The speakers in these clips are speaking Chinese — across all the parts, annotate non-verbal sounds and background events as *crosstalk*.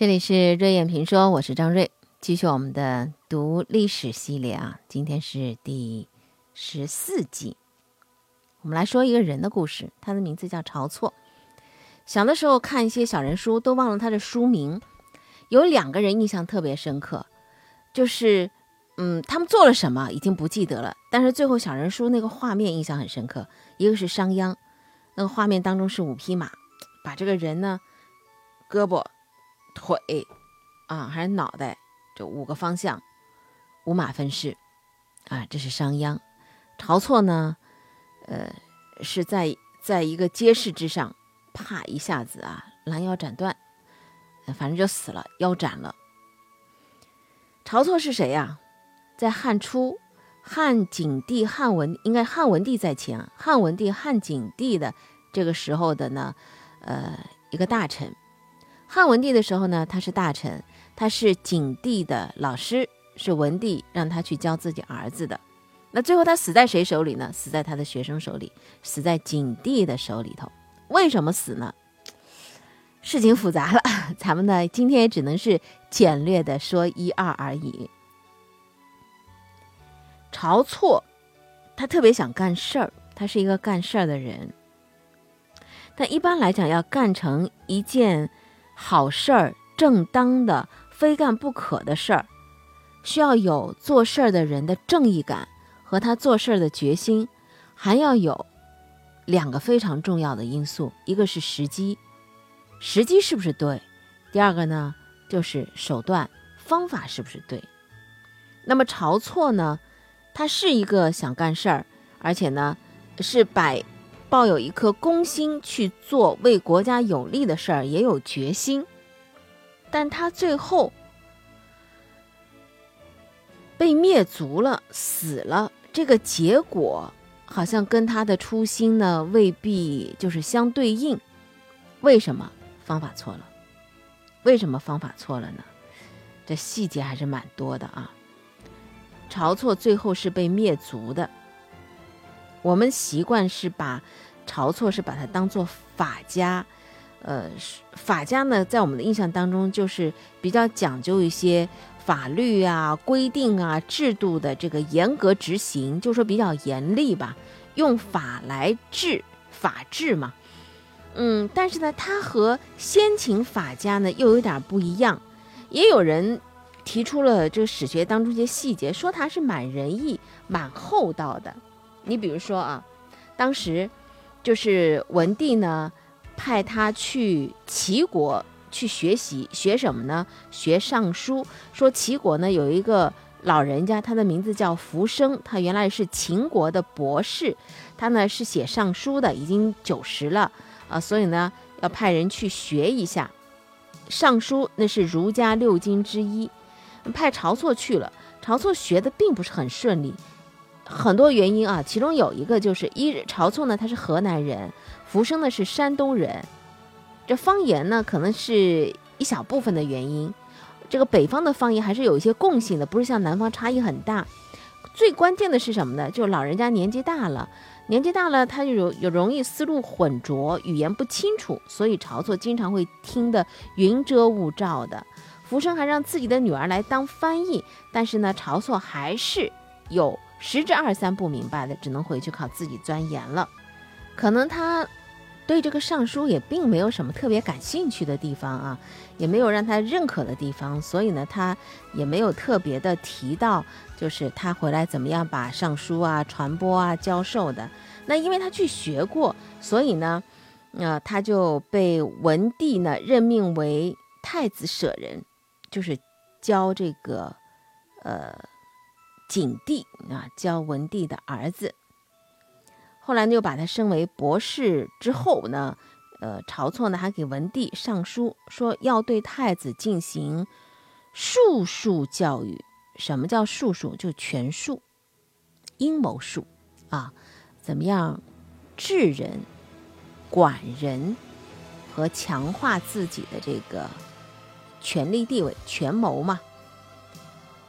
这里是瑞燕评说，我是张瑞，继续我们的读历史系列啊，今天是第十四集。我们来说一个人的故事，他的名字叫晁错。小的时候看一些小人书，都忘了他的书名。有两个人印象特别深刻，就是嗯，他们做了什么已经不记得了，但是最后小人书那个画面印象很深刻。一个是商鞅，那个画面当中是五匹马，把这个人呢，胳膊。腿，啊，还是脑袋，这五个方向，五马分尸，啊，这是商鞅。晁错呢，呃，是在在一个街市之上，啪一下子啊，拦腰斩断，反正就死了，腰斩了。晁错是谁呀？在汉初，汉景帝、汉文应该汉文帝在前，汉文帝、汉景帝的这个时候的呢，呃，一个大臣。汉文帝的时候呢，他是大臣，他是景帝的老师，是文帝让他去教自己儿子的。那最后他死在谁手里呢？死在他的学生手里，死在景帝的手里头。为什么死呢？事情复杂了，*laughs* 咱们呢今天也只能是简略的说一二而已。晁错，他特别想干事儿，他是一个干事儿的人。但一般来讲，要干成一件。好事儿，正当的，非干不可的事儿，需要有做事儿的人的正义感和他做事儿的决心，还要有两个非常重要的因素，一个是时机，时机是不是对？第二个呢，就是手段方法是不是对？那么晁错呢，他是一个想干事儿，而且呢，是摆。抱有一颗公心去做为国家有利的事儿，也有决心，但他最后被灭族了，死了。这个结果好像跟他的初心呢未必就是相对应。为什么方法错了？为什么方法错了呢？这细节还是蛮多的啊。晁错最后是被灭族的。我们习惯是把晁错是把它当做法家，呃，法家呢，在我们的印象当中就是比较讲究一些法律啊、规定啊、制度的这个严格执行，就说比较严厉吧，用法来治，法治嘛。嗯，但是呢，他和先秦法家呢又有点不一样，也有人提出了这个史学当中一些细节，说他是蛮仁义、蛮厚道的。你比如说啊，当时就是文帝呢，派他去齐国去学习，学什么呢？学尚书。说齐国呢有一个老人家，他的名字叫福生，他原来是秦国的博士，他呢是写尚书的，已经九十了啊，所以呢要派人去学一下尚书，那是儒家六经之一，派晁错去了。晁错学的并不是很顺利。很多原因啊，其中有一个就是一晁错呢，他是河南人，福生呢是山东人，这方言呢可能是一小部分的原因，这个北方的方言还是有一些共性的，不是像南方差异很大。最关键的是什么呢？就老人家年纪大了，年纪大了他就有有容易思路混浊，语言不清楚，所以晁错经常会听得云遮雾罩的。福生还让自己的女儿来当翻译，但是呢，晁错还是有。十之二三不明白的，只能回去靠自己钻研了。可能他对这个尚书也并没有什么特别感兴趣的地方啊，也没有让他认可的地方，所以呢，他也没有特别的提到，就是他回来怎么样把尚书啊传播啊教授的。那因为他去学过，所以呢，呃，他就被文帝呢任命为太子舍人，就是教这个，呃。景帝啊，教文帝的儿子，后来呢又把他升为博士。之后呢，呃，晁错呢还给文帝上书，说要对太子进行术数教育。什么叫术数？就权术、阴谋术啊，怎么样治人、管人和强化自己的这个权力地位、权谋嘛。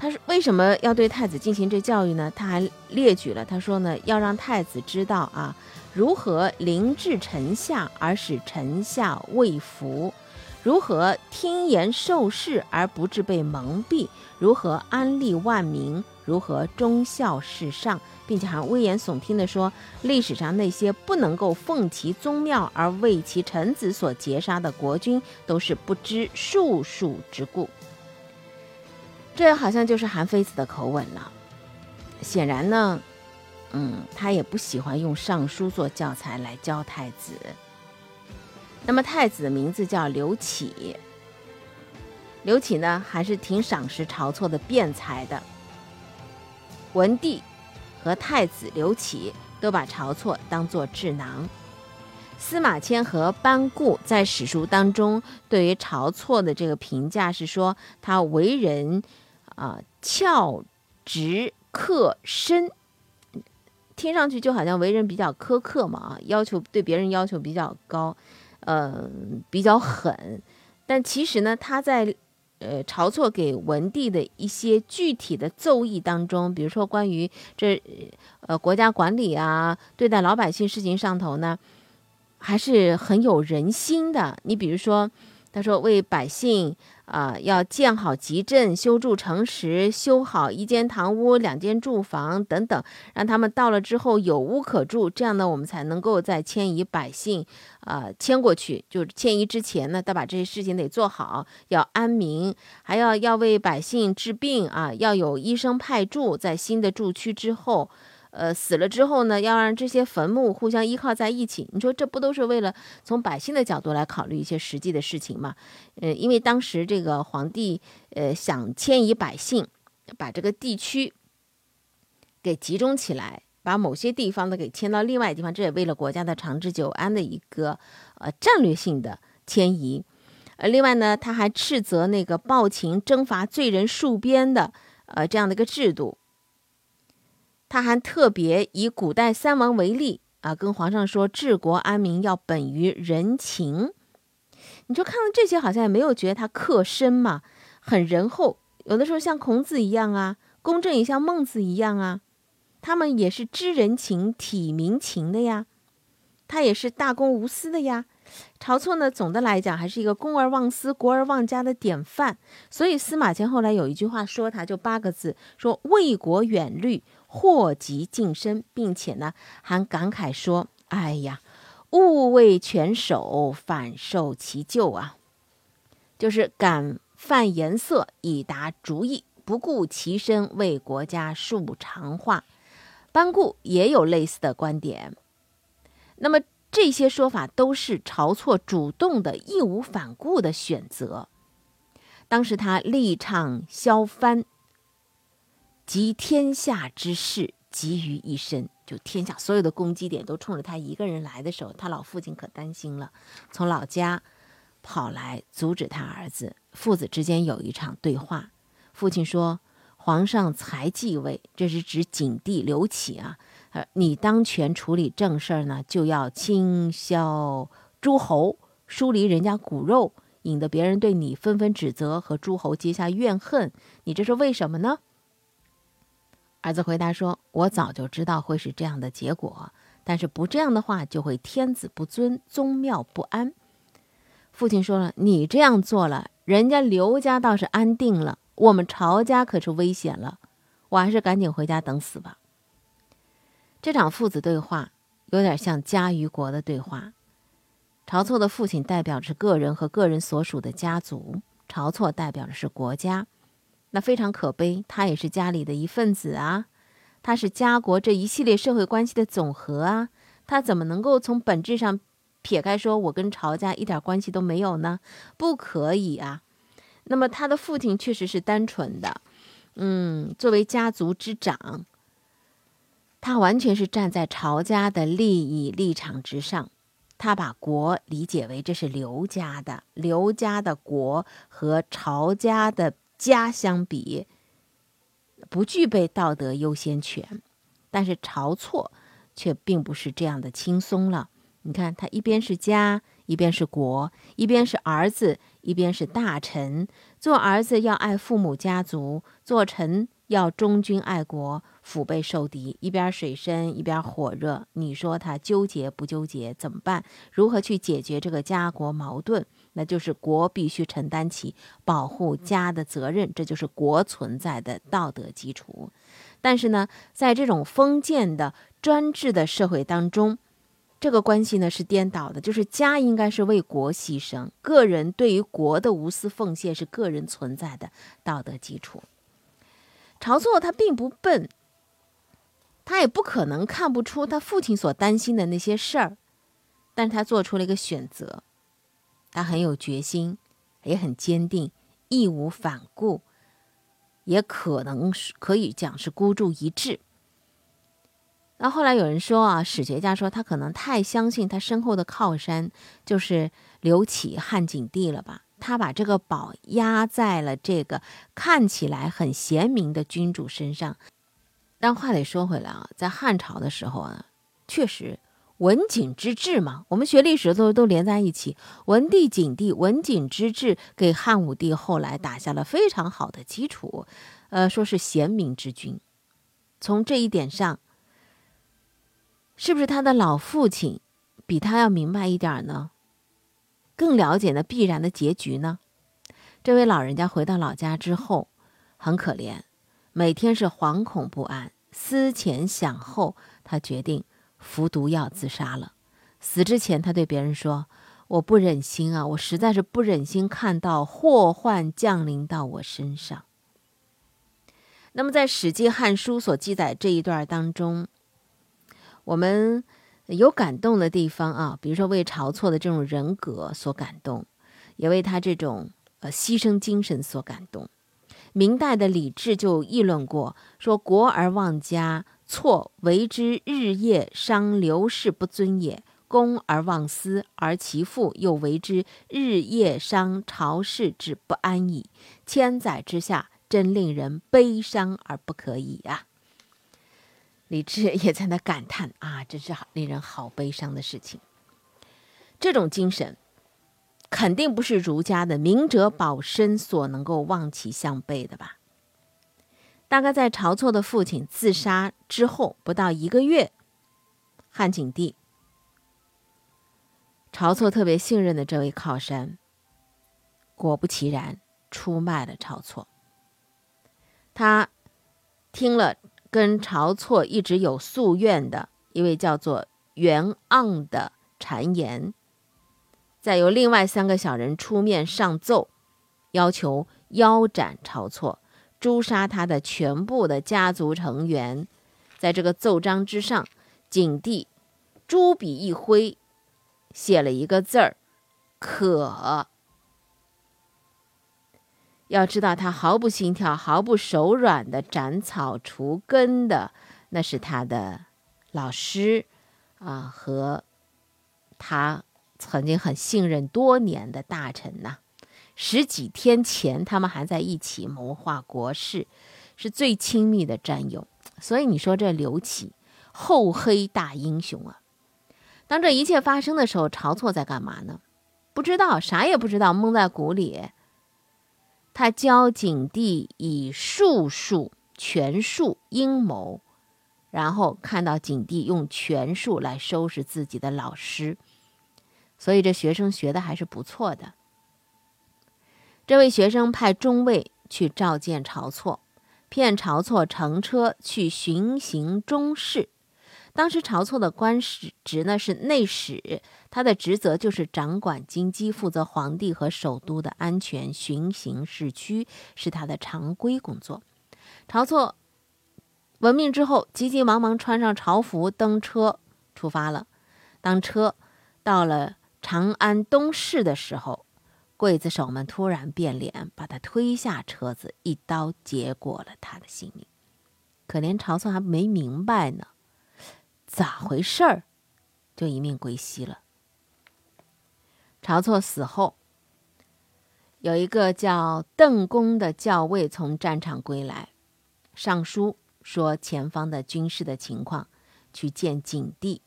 他是为什么要对太子进行这教育呢？他还列举了，他说呢，要让太子知道啊，如何凌治臣下而使臣下畏服，如何听言受事而不致被蒙蔽？如何安利万民？如何忠孝事上？并且还危言耸听地说，历史上那些不能够奉其宗庙而为其臣子所劫杀的国君，都是不知术数之故。这好像就是韩非子的口吻了。显然呢，嗯，他也不喜欢用尚书做教材来教太子。那么太子的名字叫刘启，刘启呢还是挺赏识晁错的辩才的。文帝和太子刘启都把晁错当作智囊。司马迁和班固在史书当中对于晁错的这个评价是说他为人啊翘直克深，听上去就好像为人比较苛刻嘛啊，要求对别人要求比较高。呃，比较狠，但其实呢，他在呃晁错给文帝的一些具体的奏议当中，比如说关于这呃国家管理啊，对待老百姓事情上头呢，还是很有人心的。你比如说，他说为百姓。啊，要建好集镇，修筑城池，修好一间堂屋、两间住房等等，让他们到了之后有屋可住。这样呢，我们才能够再迁移百姓，啊，迁过去。就迁移之前呢，得把这些事情得做好，要安民，还要要为百姓治病啊，要有医生派驻在新的住区之后。呃，死了之后呢，要让这些坟墓互相依靠在一起。你说这不都是为了从百姓的角度来考虑一些实际的事情吗？呃，因为当时这个皇帝呃想迁移百姓，把这个地区给集中起来，把某些地方呢给迁到另外地方，这也为了国家的长治久安的一个呃战略性的迁移。呃，另外呢，他还斥责那个暴秦征伐罪人戍边的呃这样的一个制度。他还特别以古代三王为例啊，跟皇上说治国安民要本于人情。你就看到这些，好像也没有觉得他克身嘛，很仁厚。有的时候像孔子一样啊，公正也像孟子一样啊，他们也是知人情、体民情的呀。他也是大公无私的呀。晁错呢，总的来讲还是一个公而忘私、国而忘家的典范。所以司马迁后来有一句话说他，就八个字，说为国远虑。祸及近身，并且呢，还感慨说：“哎呀，勿为权守，反受其咎啊！就是敢犯颜色以达主意，不顾其身，为国家树长化。”班固也有类似的观点。那么这些说法都是晁错主动的、义无反顾的选择。当时他力倡削藩。集天下之事集于一身，就天下所有的攻击点都冲着他一个人来的时候，他老父亲可担心了，从老家跑来阻止他儿子。父子之间有一场对话，父亲说：“皇上才继位，这是指景帝刘启啊，呃，你当权处理正事儿呢，就要清消诸侯，疏离人家骨肉，引得别人对你纷纷指责和诸侯结下怨恨，你这是为什么呢？”儿子回答说：“我早就知道会是这样的结果，但是不这样的话，就会天子不尊，宗庙不安。”父亲说了：“你这样做了，人家刘家倒是安定了，我们曹家可是危险了。我还是赶紧回家等死吧。”这场父子对话有点像家与国的对话。晁错的父亲代表着个人和个人所属的家族，晁错代表的是国家。那非常可悲，他也是家里的一份子啊，他是家国这一系列社会关系的总和啊，他怎么能够从本质上撇开说，我跟曹家一点关系都没有呢？不可以啊。那么他的父亲确实是单纯的，嗯，作为家族之长，他完全是站在曹家的利益立场之上，他把国理解为这是刘家的，刘家的国和曹家的。家相比，不具备道德优先权，但是晁错却并不是这样的轻松了。你看，他一边是家，一边是国，一边是儿子，一边是大臣。做儿子要爱父母家族，做臣要忠君爱国，腹背受敌，一边水深一边火热，你说他纠结不纠结？怎么办？如何去解决这个家国矛盾？那就是国必须承担起保护家的责任，这就是国存在的道德基础。但是呢，在这种封建的专制的社会当中，这个关系呢是颠倒的，就是家应该是为国牺牲，个人对于国的无私奉献是个人存在的道德基础。晁错他并不笨，他也不可能看不出他父亲所担心的那些事儿，但是他做出了一个选择，他很有决心，也很坚定，义无反顾，也可能是可以讲是孤注一掷。那后来有人说啊，史学家说他可能太相信他身后的靠山就是刘启汉景帝了吧。他把这个宝压在了这个看起来很贤明的君主身上，但话得说回来啊，在汉朝的时候啊，确实文景之治嘛，我们学历史的时候都连在一起，文帝、景帝、文景之治给汉武帝后来打下了非常好的基础，呃，说是贤明之君。从这一点上，是不是他的老父亲比他要明白一点呢？更了解那必然的结局呢？这位老人家回到老家之后，很可怜，每天是惶恐不安，思前想后，他决定服毒药自杀了。死之前，他对别人说：“我不忍心啊，我实在是不忍心看到祸患降临到我身上。”那么，在《史记·汉书》所记载这一段当中，我们。有感动的地方啊，比如说为晁错的这种人格所感动，也为他这种呃牺牲精神所感动。明代的李治就议论过，说国而忘家，错为之日夜伤刘氏不尊也；公而忘私，而其父又为之日夜伤朝氏之不安矣。千载之下，真令人悲伤而不可以啊。李治也在那感叹啊，真是好令人好悲伤的事情。这种精神，肯定不是儒家的明哲保身所能够望其项背的吧？大概在晁错的父亲自杀之后不到一个月，汉景帝，晁错特别信任的这位靠山，果不其然出卖了晁错。他听了。跟晁错一直有夙愿的一位叫做袁盎的谗言，再由另外三个小人出面上奏，要求腰斩晁错，诛杀他的全部的家族成员。在这个奏章之上，景帝朱笔一挥，写了一个字儿“可”。要知道，他毫不心跳、毫不手软的斩草除根的，那是他的老师啊，和他曾经很信任多年的大臣呐。十几天前，他们还在一起谋划国事，是最亲密的战友。所以你说这刘启厚黑大英雄啊！当这一切发生的时候，晁错在干嘛呢？不知道，啥也不知道，蒙在鼓里。他教景帝以术数权术阴谋，然后看到景帝用权术来收拾自己的老师，所以这学生学的还是不错的。这位学生派中尉去召见晁错，骗晁错乘车去巡行中士。当时晁错的官职职呢是内史，他的职责就是掌管京畿，负责皇帝和首都的安全，巡行市区是他的常规工作。晁错闻命之后，急急忙忙穿上朝服，登车出发了。当车到了长安东市的时候，刽子手们突然变脸，把他推下车子，一刀结果了他的性命。可怜晁错还没明白呢。咋回事儿？就一命归西了。晁错死后，有一个叫邓公的校尉从战场归来，上书说前方的军事的情况，去见景帝。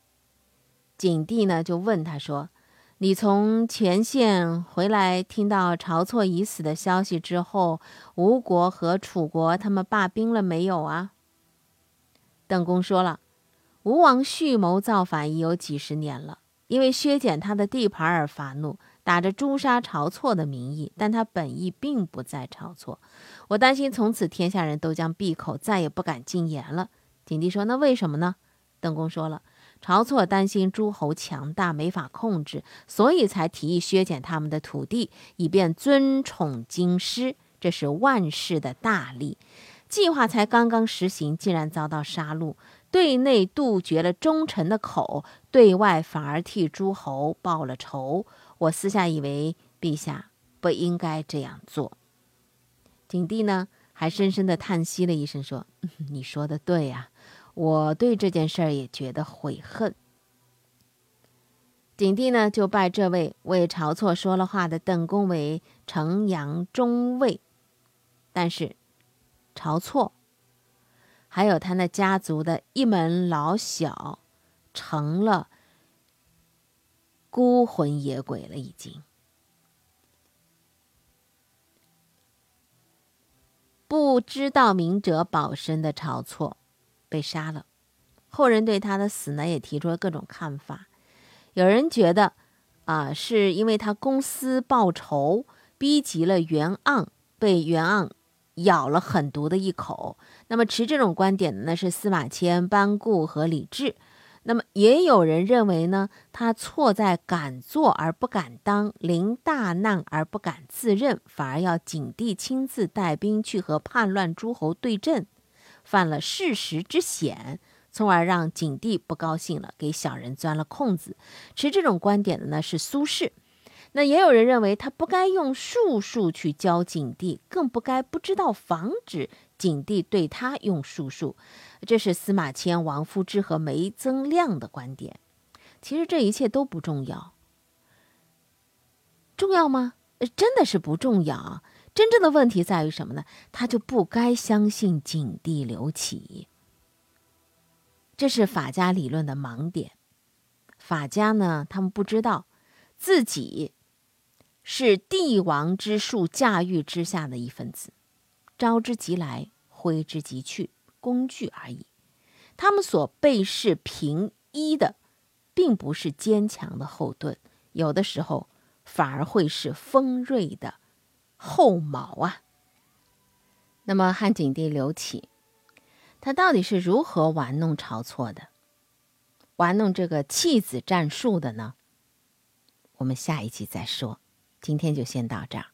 景帝呢就问他说：“你从前线回来，听到晁错已死的消息之后，吴国和楚国他们罢兵了没有啊？”邓公说了：“吴王蓄谋造反已有几十年了，因为削减他的地盘而发怒。”打着诛杀晁错的名义，但他本意并不在晁错。我担心从此天下人都将闭口，再也不敢进言了。景帝说：“那为什么呢？”邓公说了：“晁错担心诸侯强大，没法控制，所以才提议削减他们的土地，以便尊宠京师。这是万世的大利。计划才刚刚实行，竟然遭到杀戮。对内杜绝了忠臣的口，对外反而替诸侯报了仇。”我私下以为陛下不应该这样做。景帝呢，还深深的叹息了一声，说：“ *laughs* 你说的对呀，我对这件事儿也觉得悔恨。”景帝呢，就拜这位为晁错说了话的邓公为城阳中尉。但是，晁错还有他那家族的一门老小，成了。孤魂野鬼了，已经不知道明哲保身的晁错被杀了。后人对他的死呢，也提出了各种看法。有人觉得，啊，是因为他公私报仇，逼急了袁盎，被袁盎咬了狠毒的一口。那么持这种观点的呢，是司马迁、班固和李治。那么也有人认为呢，他错在敢做而不敢当，临大难而不敢自认，反而要景帝亲自带兵去和叛乱诸侯对阵，犯了事实之险，从而让景帝不高兴了，给小人钻了空子。持这种观点的呢是苏轼。那也有人认为他不该用术数去教景帝，更不该不知道防止景帝对他用术数。这是司马迁、王夫之和梅增亮的观点。其实这一切都不重要，重要吗？真的是不重要。真正的问题在于什么呢？他就不该相信景帝刘启。这是法家理论的盲点。法家呢，他们不知道自己。是帝王之术驾驭之下的一份子，招之即来，挥之即去，工具而已。他们所被视平一的，并不是坚强的后盾，有的时候反而会是锋锐的后毛啊。那么汉景帝刘启，他到底是如何玩弄晁错的，玩弄这个弃子战术的呢？我们下一集再说。今天就先到这儿。